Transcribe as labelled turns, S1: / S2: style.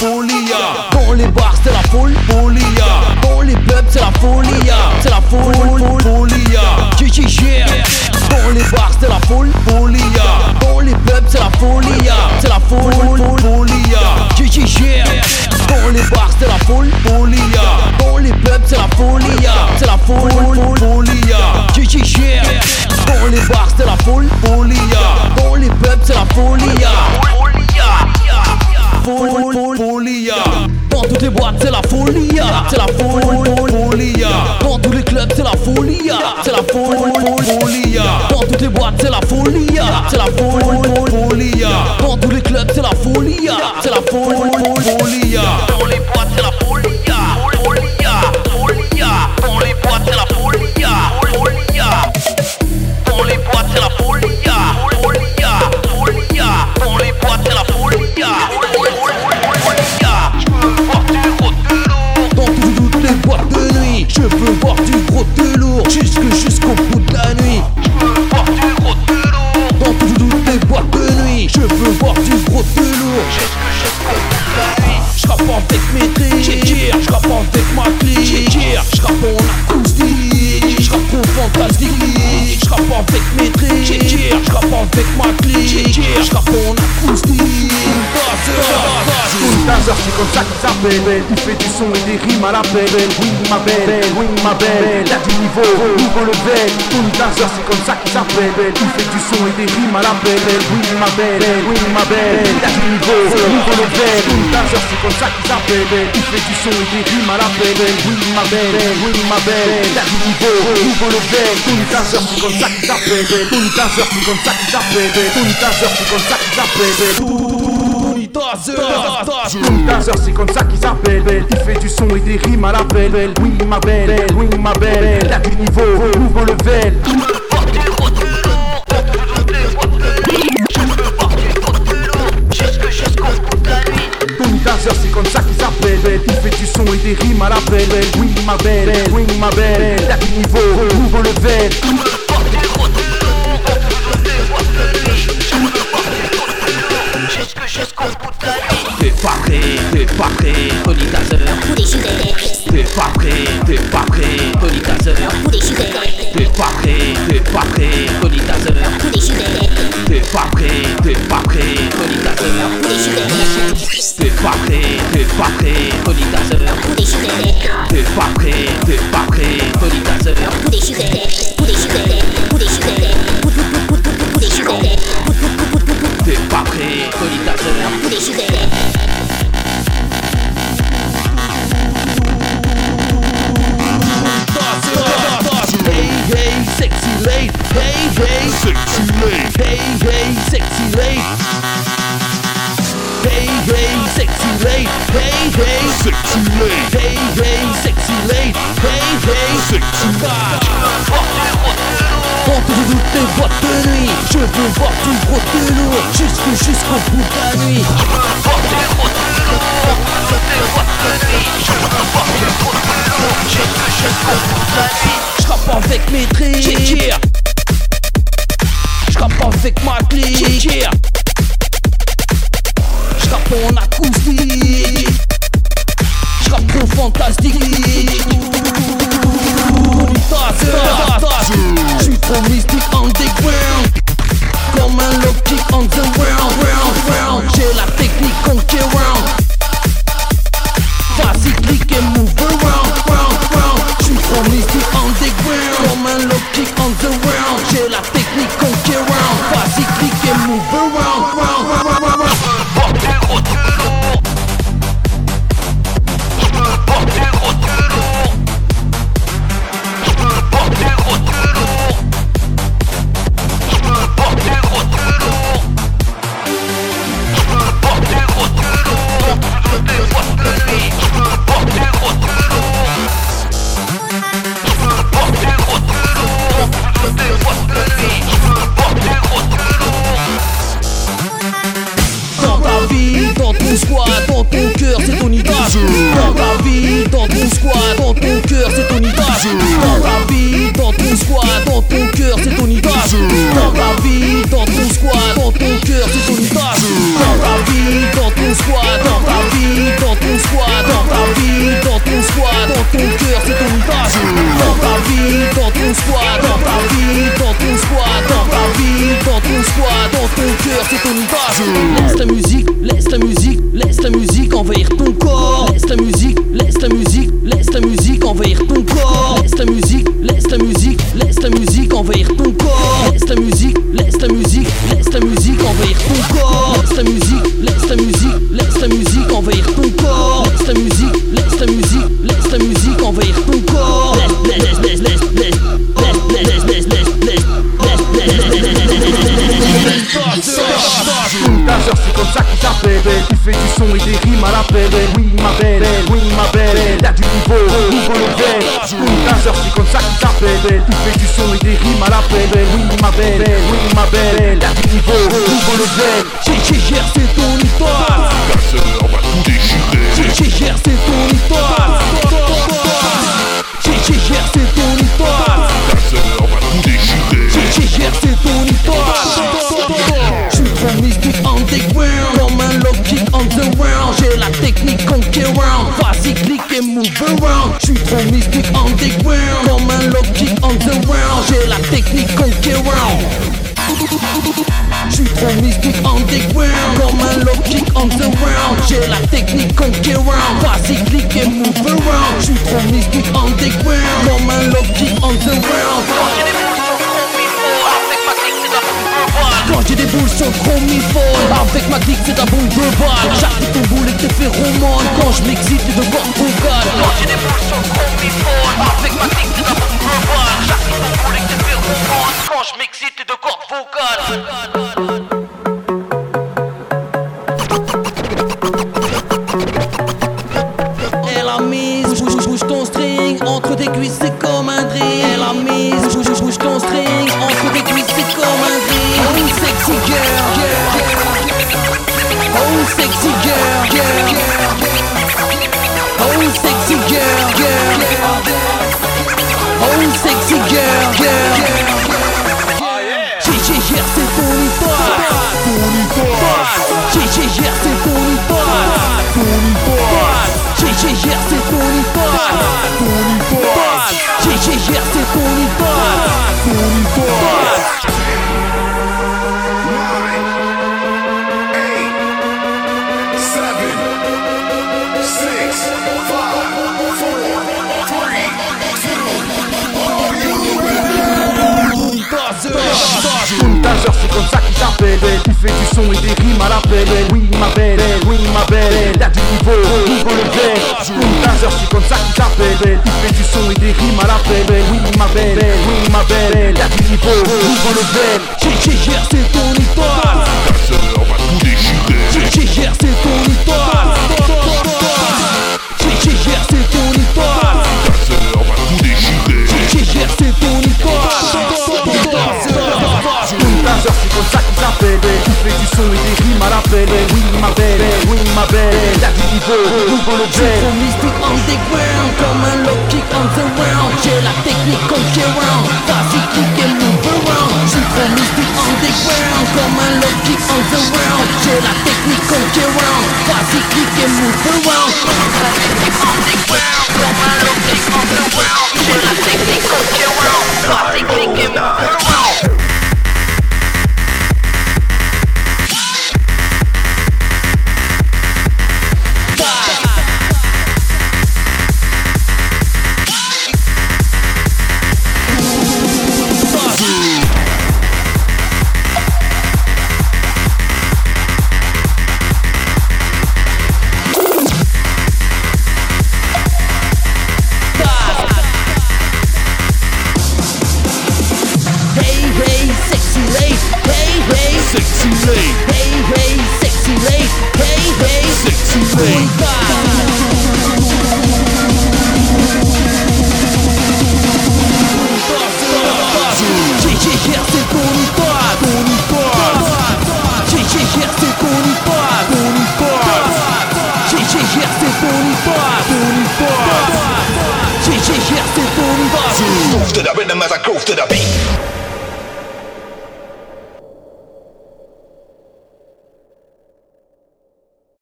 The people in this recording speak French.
S1: folie Dans les bars c'est la folie Dans les pubs c'est la folie C'est la folie folie Dans les bars c'est la folie Dans les pubs c'est la folie C'est la folie folie Dans les bars c'est la folie Dans Boîtes c'est la folie C'est la folie. Dans tous les clubs c'est la folie C'est la folie. Dans toutes les boîtes c'est la folie C'est la folie. Dans tous les clubs c'est la folie C'est la folie clique Je rappe en acoustique Je rappe en fantastique Je rappe avec maîtrise Je rappe avec ma clique Je rappe en acoustique
S2: Dazer, c'est comme ça qu'il s'appelle Il fait du son et des rimes à la belle. Oui ma belle, oui ma belle. Y'a du niveau, nouveau level. Tony Dazer, c'est comme ça qu'il s'appelle Il fait du son et des rimes à la belle. Oui ma belle, oui ma belle. Y'a du niveau, nouveau level. Tony Dazer, c'est comme ça qu'il s'appelle Il fait du son et des rimes à la belle. Oui ma belle, oui ma belle. Y'a du niveau, nouveau level. Tony Dazer, c'est comme ça qu'il s'appelle Tony Dazer, c'est comme ça qu'il s'appelle Tony Dazer, c'est comme ça qu'il s'appelle
S1: Tony Dazer,
S2: c'est comme ça qu'il s'appelle Il fait du son et des rimes à la belle. Oui ma belle, oui ma belle. Y'a du niveau, nouveau level. C'est comme ça qu'il s'appelle Il fait du son et des rimes à la belle. Oui ma belle, oui ma belle. Y'a du niveau, nouveau level
S1: T'es pas prêt, t'es pas prêt, Tony Dazer T'es pas prêt, t'es pas prêt, Tony Dazer T'es pas prêt, t'es pas prêt, Tony Dazer T'es pas prêt, t'es pas prêt, Tony Dazer T'es pas prêt, t'es pas prêt, Tony Dazer T'es pas prêt, t'es pas prêt, Tony sexy Hey hey sexy lady Hey hey sexy lady toutes les boîtes de nuit Je veux voir du gros de lourd Jusque jusqu'au bout de la nuit Je rappe avec maîtrise Je rappe avec ma clique Je rappe en acoustique fantastique. Je suis trop mystique underground Comme un low on the round, round, round J'ai la technique conquer Zoo. sœur, c'est comme ça qu'il t'appelle. Il
S2: fait du son et des rimes à la pelle. Oui, ma belle, oui, ma belle. Il du niveau, nouveau level. Oui, ta sœur, c'est comme ça qu'il t'appelle. Il fait du son et des rimes à la pelle. Oui, ma belle, oui, ma belle. Il a du niveau, nouveau level.
S1: Et move around J'suis trop mystique underground Comme un low kick on the ground J'ai la technique conquérant J'suis trop mystique underground Comme un low kick on the ground J'ai la technique conquérant Vas-y click et move around J'suis trop mystique underground Comme un low kick on the ground j'ai des boules sur le faut Avec ma clique c'est ta bombe verbale J'arrive ton boule et tes phéromones Quand je m'excite tu devoir vocal Quand j'ai des boules sur le faut Avec ma clique c'est ta boule et tes GGR
S2: s'appelle Il fait du son et des rimes à la pelle. Oui ma belle, oui ma belle. Y'a du niveau, nouveau level Une danseur c'est comme ça qu'il s'appelle Il fait du son et des rimes à la pelle. Oui ma belle, oui ma belle. Y'a du niveau, nouveau level
S1: GGR c'est ton histoire
S3: Casseur va tout déchirer.
S1: GGR c'est ton histoire GGR c'est ton histoire
S3: Casseur va tout déchirer.
S1: GGR c'est ton
S2: Une danseur c'est comme ça oui ma belle Y'a du niveau, nouveau level
S1: Trop mystique underground Comme un low kick on the round J'ai la technique conquérant Vas-y click et move around J'suis trop mystique underground Comme un low kick on the round J'ai la technique conquérant Vas-y click et move around
S4: to the rhythm as I groove to the beat.